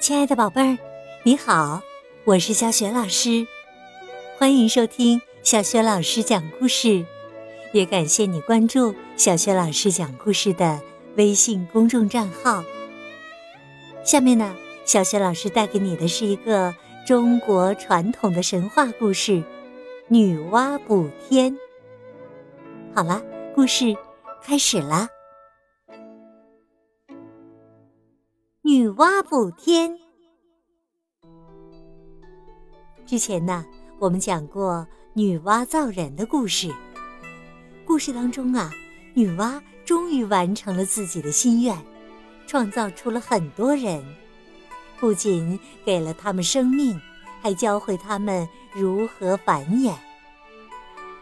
亲爱的宝贝儿，你好，我是小雪老师，欢迎收听小雪老师讲故事，也感谢你关注小雪老师讲故事的微信公众账号。下面呢，小雪老师带给你的是一个中国传统的神话故事《女娲补天》。好了，故事开始啦。女娲补天。之前呢，我们讲过女娲造人的故事。故事当中啊，女娲终于完成了自己的心愿，创造出了很多人，不仅给了他们生命，还教会他们如何繁衍。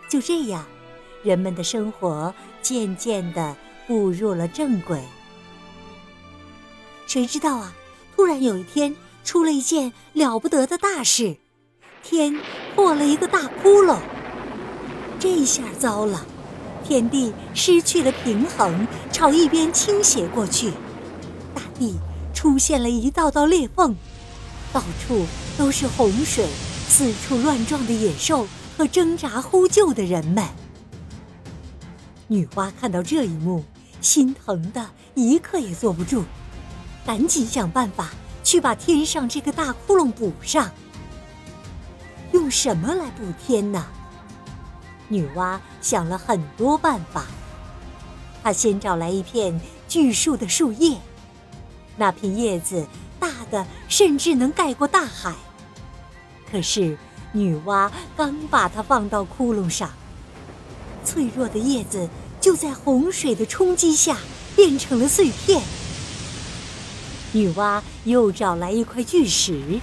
就这样，人们的生活渐渐的步入了正轨。谁知道啊？突然有一天，出了一件了不得的大事，天破了一个大窟窿。这下糟了，天地失去了平衡，朝一边倾斜过去，大地出现了一道道裂缝，到处都是洪水，四处乱撞的野兽和挣扎呼救的人们。女娲看到这一幕，心疼的一刻也坐不住。赶紧想办法去把天上这个大窟窿补上。用什么来补天呢？女娲想了很多办法。她先找来一片巨树的树叶，那片叶子大的甚至能盖过大海。可是女娲刚把它放到窟窿上，脆弱的叶子就在洪水的冲击下变成了碎片。女娲又找来一块巨石，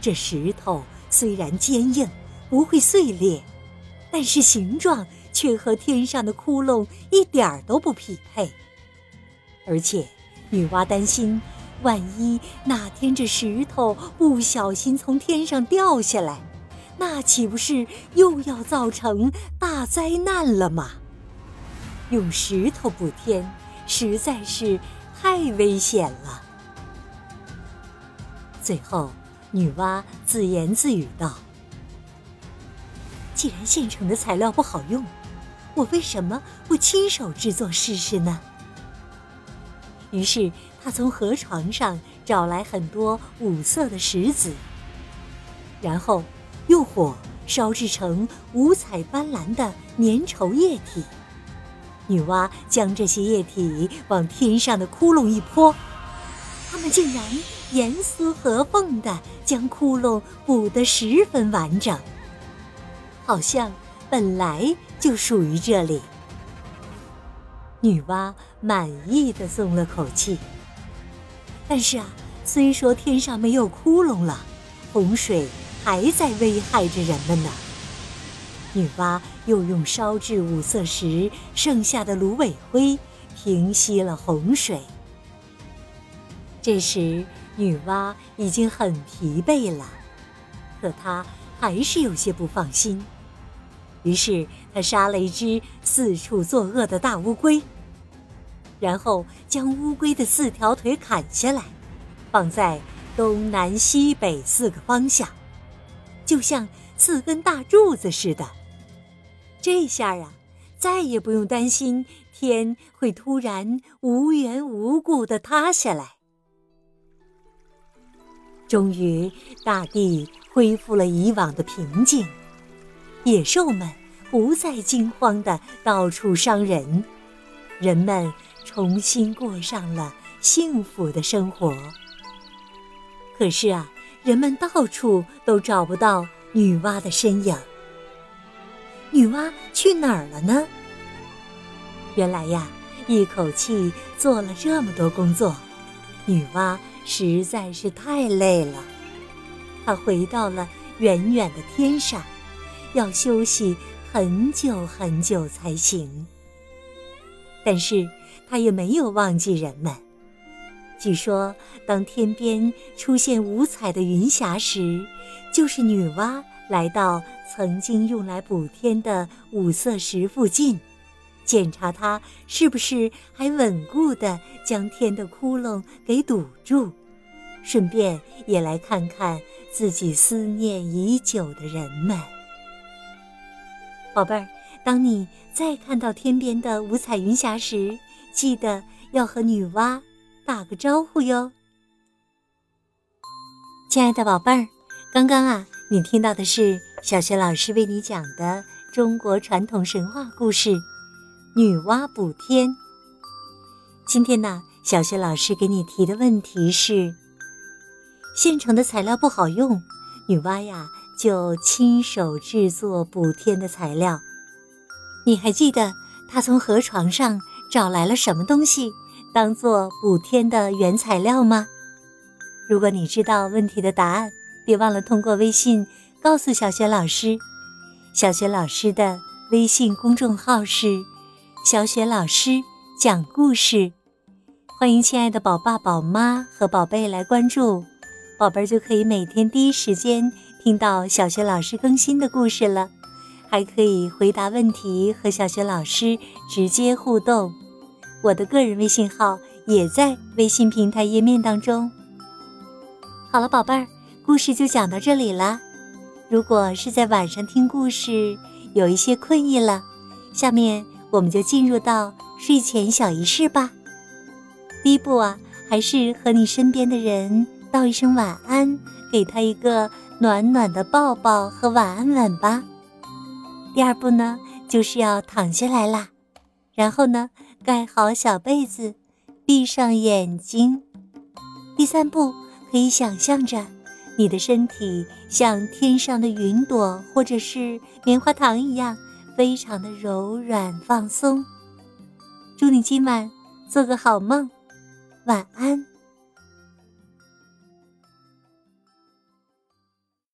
这石头虽然坚硬，不会碎裂，但是形状却和天上的窟窿一点儿都不匹配。而且，女娲担心，万一哪天这石头不小心从天上掉下来，那岂不是又要造成大灾难了吗？用石头补天，实在是太危险了。最后，女娲自言自语道：“既然现成的材料不好用，我为什么不亲手制作试试呢？”于是，她从河床上找来很多五色的石子，然后用火烧制成五彩斑斓的粘稠液体。女娲将这些液体往天上的窟窿一泼，它们竟然……严丝合缝的将窟窿补得十分完整，好像本来就属于这里。女娲满意的松了口气。但是啊，虽说天上没有窟窿了，洪水还在危害着人们呢。女娲又用烧制五色石剩下的芦苇灰平息了洪水。这时。女娲已经很疲惫了，可她还是有些不放心。于是，她杀了一只四处作恶的大乌龟，然后将乌龟的四条腿砍下来，放在东南西北四个方向，就像四根大柱子似的。这下啊，再也不用担心天会突然无缘无故的塌下来。终于，大地恢复了以往的平静，野兽们不再惊慌的到处伤人，人们重新过上了幸福的生活。可是啊，人们到处都找不到女娲的身影。女娲去哪儿了呢？原来呀，一口气做了这么多工作，女娲。实在是太累了，他回到了远远的天上，要休息很久很久才行。但是他也没有忘记人们。据说，当天边出现五彩的云霞时，就是女娲来到曾经用来补天的五色石附近。检查它是不是还稳固地将天的窟窿给堵住，顺便也来看看自己思念已久的人们。宝贝儿，当你再看到天边的五彩云霞时，记得要和女娲打个招呼哟。亲爱的宝贝儿，刚刚啊，你听到的是小学老师为你讲的中国传统神话故事《女娲补天》。今天呢，小学老师给你提的问题是：现成的材料不好用，女娲呀就亲手制作补天的材料。你还记得她从河床上找来了什么东西，当做补天的原材料吗？如果你知道问题的答案，别忘了通过微信告诉小雪老师。小雪老师的微信公众号是“小雪老师讲故事”，欢迎亲爱的宝爸宝妈和宝贝来关注，宝贝儿就可以每天第一时间听到小雪老师更新的故事了，还可以回答问题和小雪老师直接互动。我的个人微信号也在微信平台页面当中。好了，宝贝儿，故事就讲到这里了。如果是在晚上听故事，有一些困意了，下面我们就进入到睡前小仪式吧。第一步啊，还是和你身边的人道一声晚安，给他一个暖暖的抱抱和晚安吻吧。第二步呢，就是要躺下来啦，然后呢，盖好小被子，闭上眼睛。第三步。可以想象着，你的身体像天上的云朵，或者是棉花糖一样，非常的柔软放松。祝你今晚做个好梦，晚安。